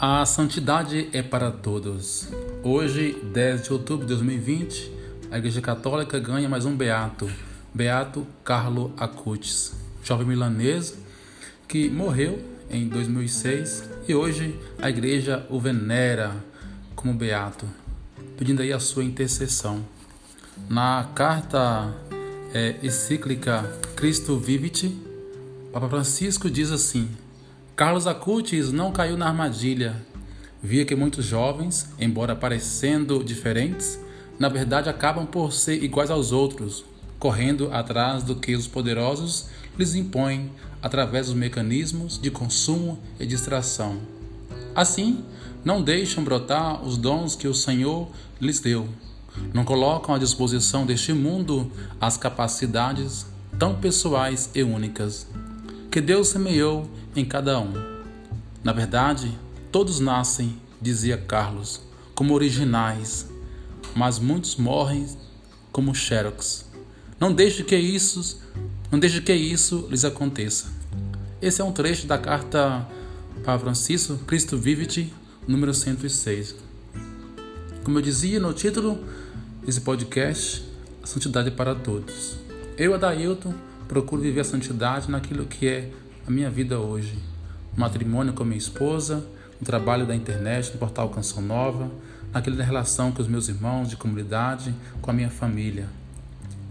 A santidade é para todos. Hoje, 10 de outubro de 2020, a Igreja Católica ganha mais um beato, Beato Carlo Acutis, jovem milanês que morreu em 2006 e hoje a Igreja o venera como beato, pedindo aí a sua intercessão. Na carta é, encíclica Cristo Vivit, Papa Francisco diz assim: Carlos Acutis não caiu na armadilha. Via que muitos jovens, embora parecendo diferentes, na verdade acabam por ser iguais aos outros, correndo atrás do que os poderosos lhes impõem através dos mecanismos de consumo e distração. Assim, não deixam brotar os dons que o Senhor lhes deu. Não colocam à disposição deste mundo as capacidades tão pessoais e únicas que Deus semeou em cada um. Na verdade, todos nascem, dizia Carlos, como originais, mas muitos morrem como xerox. Não deixe que isso, não deixe que isso lhes aconteça. Esse é um trecho da carta para Francisco, Cristo Vivit, número 106. Como eu dizia no título desse podcast, a santidade é para todos. Eu, Adailton, procuro viver a santidade naquilo que é a minha vida hoje. No matrimônio com a minha esposa, no trabalho da internet, no portal Canção Nova, naquela relação com os meus irmãos de comunidade, com a minha família.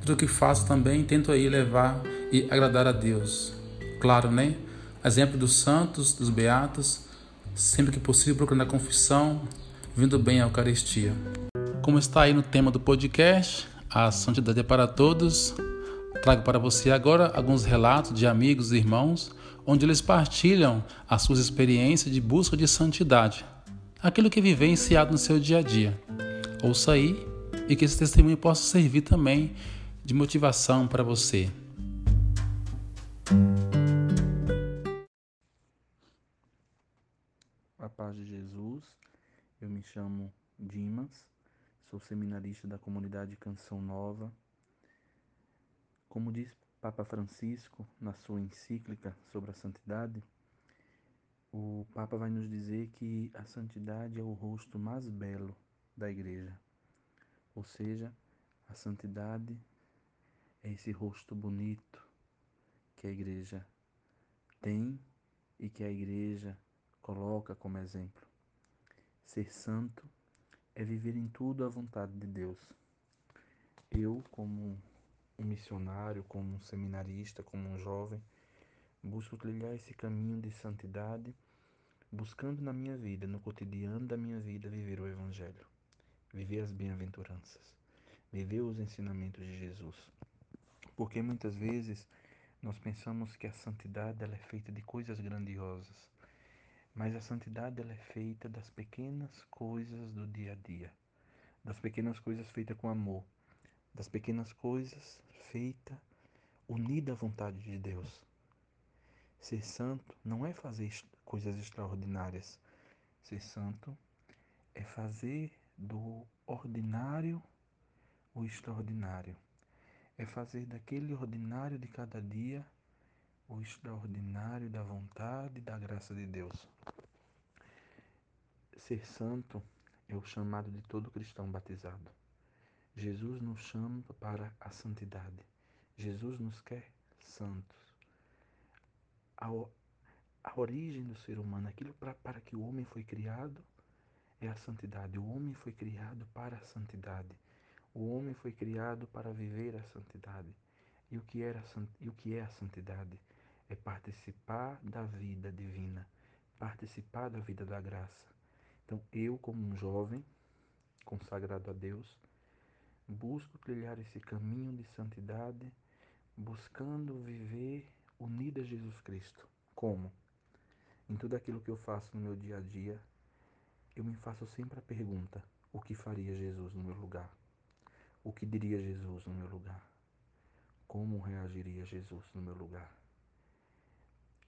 Tudo o que faço também tento aí levar e agradar a Deus. Claro, né? Exemplo dos santos, dos beatos, sempre que possível procurando a confissão, vindo bem à Eucaristia. Como está aí no tema do podcast, a santidade é para todos, Trago para você agora alguns relatos de amigos e irmãos onde eles partilham as suas experiências de busca de santidade, aquilo que vivenciado no seu dia a dia. Ouça aí e que esse testemunho possa servir também de motivação para você. A paz de Jesus, eu me chamo Dimas, sou seminarista da comunidade Canção Nova como diz Papa Francisco na sua encíclica sobre a santidade, o Papa vai nos dizer que a santidade é o rosto mais belo da igreja. Ou seja, a santidade é esse rosto bonito que a igreja tem e que a igreja coloca como exemplo. Ser santo é viver em tudo a vontade de Deus. Eu, como um missionário, como um seminarista, como um jovem, busco trilhar esse caminho de santidade, buscando na minha vida, no cotidiano da minha vida, viver o Evangelho, viver as bem-aventuranças, viver os ensinamentos de Jesus. Porque muitas vezes nós pensamos que a santidade ela é feita de coisas grandiosas, mas a santidade ela é feita das pequenas coisas do dia a dia, das pequenas coisas feitas com amor das pequenas coisas feita unida à vontade de Deus. Ser santo não é fazer coisas extraordinárias. Ser santo é fazer do ordinário o extraordinário. É fazer daquele ordinário de cada dia o extraordinário da vontade e da graça de Deus. Ser santo é o chamado de todo cristão batizado. Jesus nos chama para a santidade. Jesus nos quer santos. A, a origem do ser humano, aquilo pra, para que o homem foi criado, é a santidade. O homem foi criado para a santidade. O homem foi criado para viver a santidade. E o que, era, e o que é a santidade? É participar da vida divina, participar da vida da graça. Então, eu, como um jovem consagrado a Deus, busco trilhar esse caminho de santidade, buscando viver unido a Jesus Cristo. Como? Em tudo aquilo que eu faço no meu dia a dia, eu me faço sempre a pergunta: o que faria Jesus no meu lugar? O que diria Jesus no meu lugar? Como reagiria Jesus no meu lugar?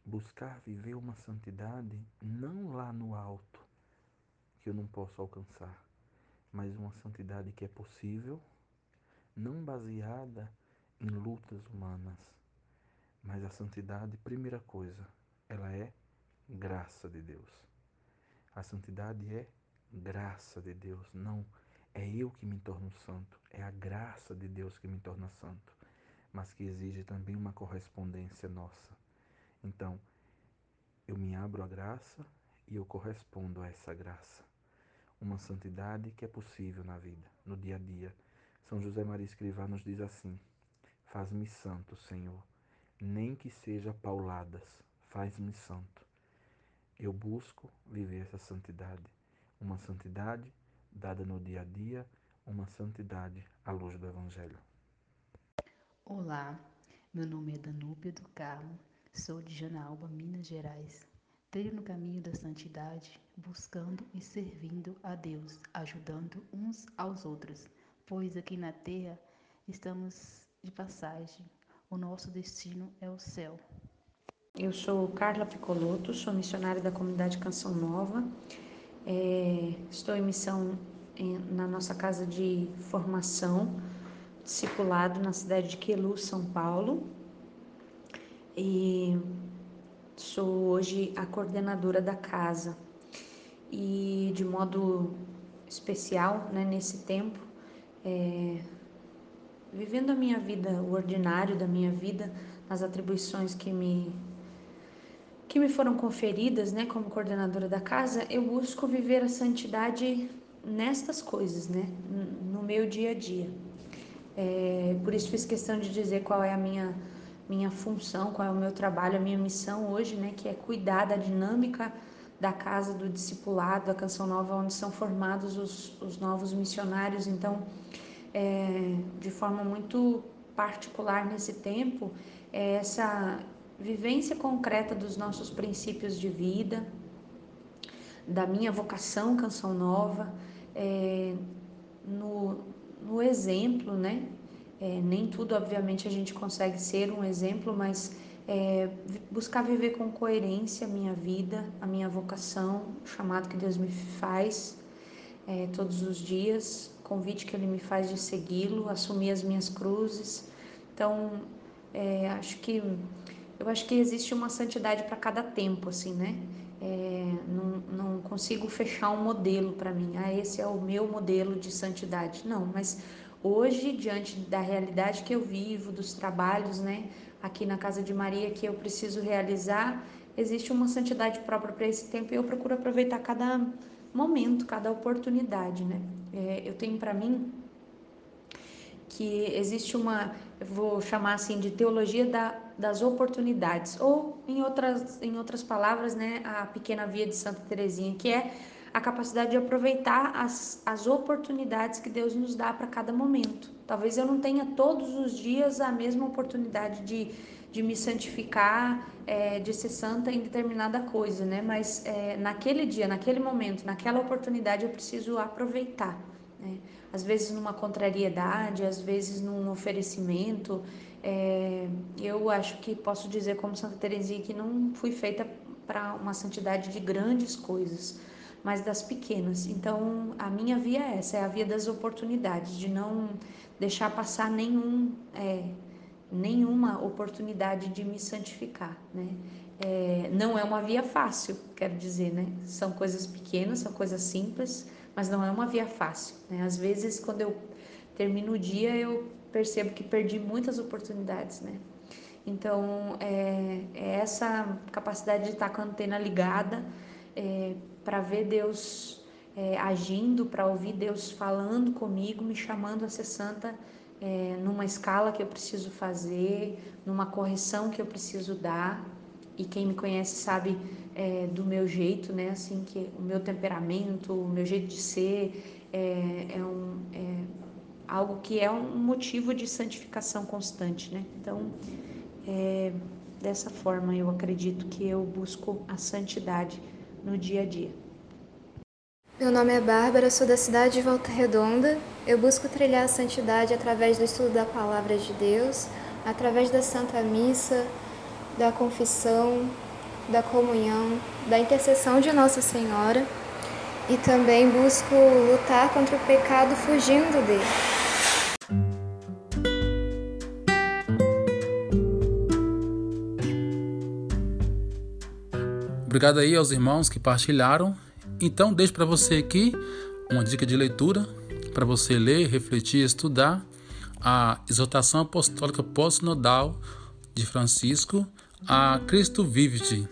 Buscar viver uma santidade não lá no alto, que eu não posso alcançar, mas uma santidade que é possível, não baseada em lutas humanas, mas a santidade, primeira coisa, ela é graça de Deus. A santidade é graça de Deus, não é eu que me torno santo, é a graça de Deus que me torna santo, mas que exige também uma correspondência nossa. Então, eu me abro à graça e eu correspondo a essa graça. Uma santidade que é possível na vida, no dia a dia. São José Maria Escrivá nos diz assim: Faz-me santo, Senhor, nem que seja pauladas, faz-me santo. Eu busco viver essa santidade, uma santidade dada no dia a dia, uma santidade à luz do Evangelho. Olá, meu nome é Danúbia do Carmo, sou de Janaúba, Minas Gerais. Trilho no caminho da santidade, buscando e servindo a Deus, ajudando uns aos outros, pois aqui na terra estamos de passagem, o nosso destino é o céu. Eu sou Carla Picoloto, sou missionária da comunidade Canção Nova. É, estou em missão em, na nossa casa de formação, discipulado na cidade de Quelu, São Paulo. E sou hoje a coordenadora da casa. E de modo especial, né, nesse tempo, é, vivendo a minha vida, o ordinário da minha vida, nas atribuições que me que me foram conferidas, né, como coordenadora da casa, eu busco viver a santidade nestas coisas, né, no meu dia a dia. É, por isso fiz questão de dizer qual é a minha minha função, qual é o meu trabalho, a minha missão hoje, né, que é cuidar da dinâmica da casa do discipulado, da Canção Nova, onde são formados os, os novos missionários. Então, é, de forma muito particular nesse tempo, é essa vivência concreta dos nossos princípios de vida, da minha vocação Canção Nova, é, no, no exemplo, né? É, nem tudo, obviamente, a gente consegue ser um exemplo, mas é, buscar viver com coerência a minha vida, a minha vocação, o chamado que Deus me faz é, todos os dias, o convite que Ele me faz de segui-lo, assumir as minhas cruzes. Então, é, acho que eu acho que existe uma santidade para cada tempo, assim, né? É, não, não consigo fechar um modelo para mim. Ah, esse é o meu modelo de santidade. Não, mas hoje, diante da realidade que eu vivo, dos trabalhos, né, aqui na casa de Maria que eu preciso realizar, existe uma santidade própria para esse tempo e eu procuro aproveitar cada momento, cada oportunidade, né? É, eu tenho para mim que existe uma, vou chamar assim de teologia da, das oportunidades, ou em outras, em outras palavras, né, a pequena via de Santa Teresinha, que é a capacidade de aproveitar as, as oportunidades que Deus nos dá para cada momento. Talvez eu não tenha todos os dias a mesma oportunidade de, de me santificar, é, de ser santa em determinada coisa, né? Mas é, naquele dia, naquele momento, naquela oportunidade eu preciso aproveitar. Né? Às vezes numa contrariedade, às vezes num oferecimento. É, eu acho que posso dizer como Santa Teresinha que não fui feita para uma santidade de grandes coisas, mas das pequenas. Então a minha via é essa, é a via das oportunidades, de não deixar passar nenhum, é, nenhuma oportunidade de me santificar, né? É, não é uma via fácil, quero dizer, né? São coisas pequenas, são coisas simples, mas não é uma via fácil, né? Às vezes, quando eu termino o dia, eu percebo que perdi muitas oportunidades, né? Então, é, é essa capacidade de estar com a antena ligada é, para ver Deus é, agindo, para ouvir Deus falando comigo, me chamando a ser santa é, numa escala que eu preciso fazer, numa correção que eu preciso dar. E quem me conhece sabe é, do meu jeito, né? Assim que o meu temperamento, o meu jeito de ser é, é, um, é algo que é um motivo de santificação constante, né? Então, é, dessa forma eu acredito que eu busco a santidade no dia a dia. Meu nome é Bárbara, sou da cidade de Volta Redonda. Eu busco trilhar a santidade através do estudo da palavra de Deus, através da Santa Missa, da confissão, da comunhão, da intercessão de Nossa Senhora e também busco lutar contra o pecado fugindo dele. Obrigado aí aos irmãos que partilharam Então, deixo para você aqui uma dica de leitura para você ler, refletir, estudar a exortação apostólica pós-sinodal de Francisco a Cristo Vivit.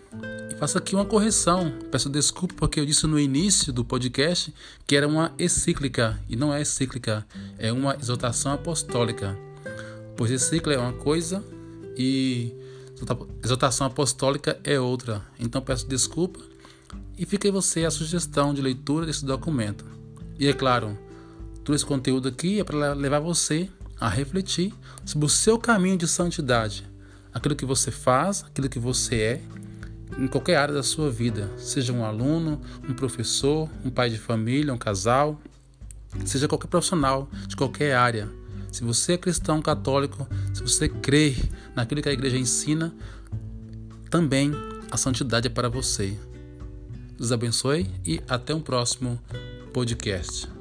E faço aqui uma correção. Peço desculpa porque eu disse no início do podcast que era uma encíclica e não é encíclica, é uma exortação apostólica. Pois encíclica é uma coisa e exortação apostólica é outra. Então peço desculpa e fica aí você a sugestão de leitura desse documento. E é claro, todo esse conteúdo aqui é para levar você a refletir sobre o seu caminho de santidade, aquilo que você faz, aquilo que você é, em qualquer área da sua vida, seja um aluno, um professor, um pai de família, um casal, seja qualquer profissional de qualquer área. Se você é cristão católico, se você crê naquilo que a igreja ensina, também a santidade é para você. Deus abençoe e até um próximo podcast.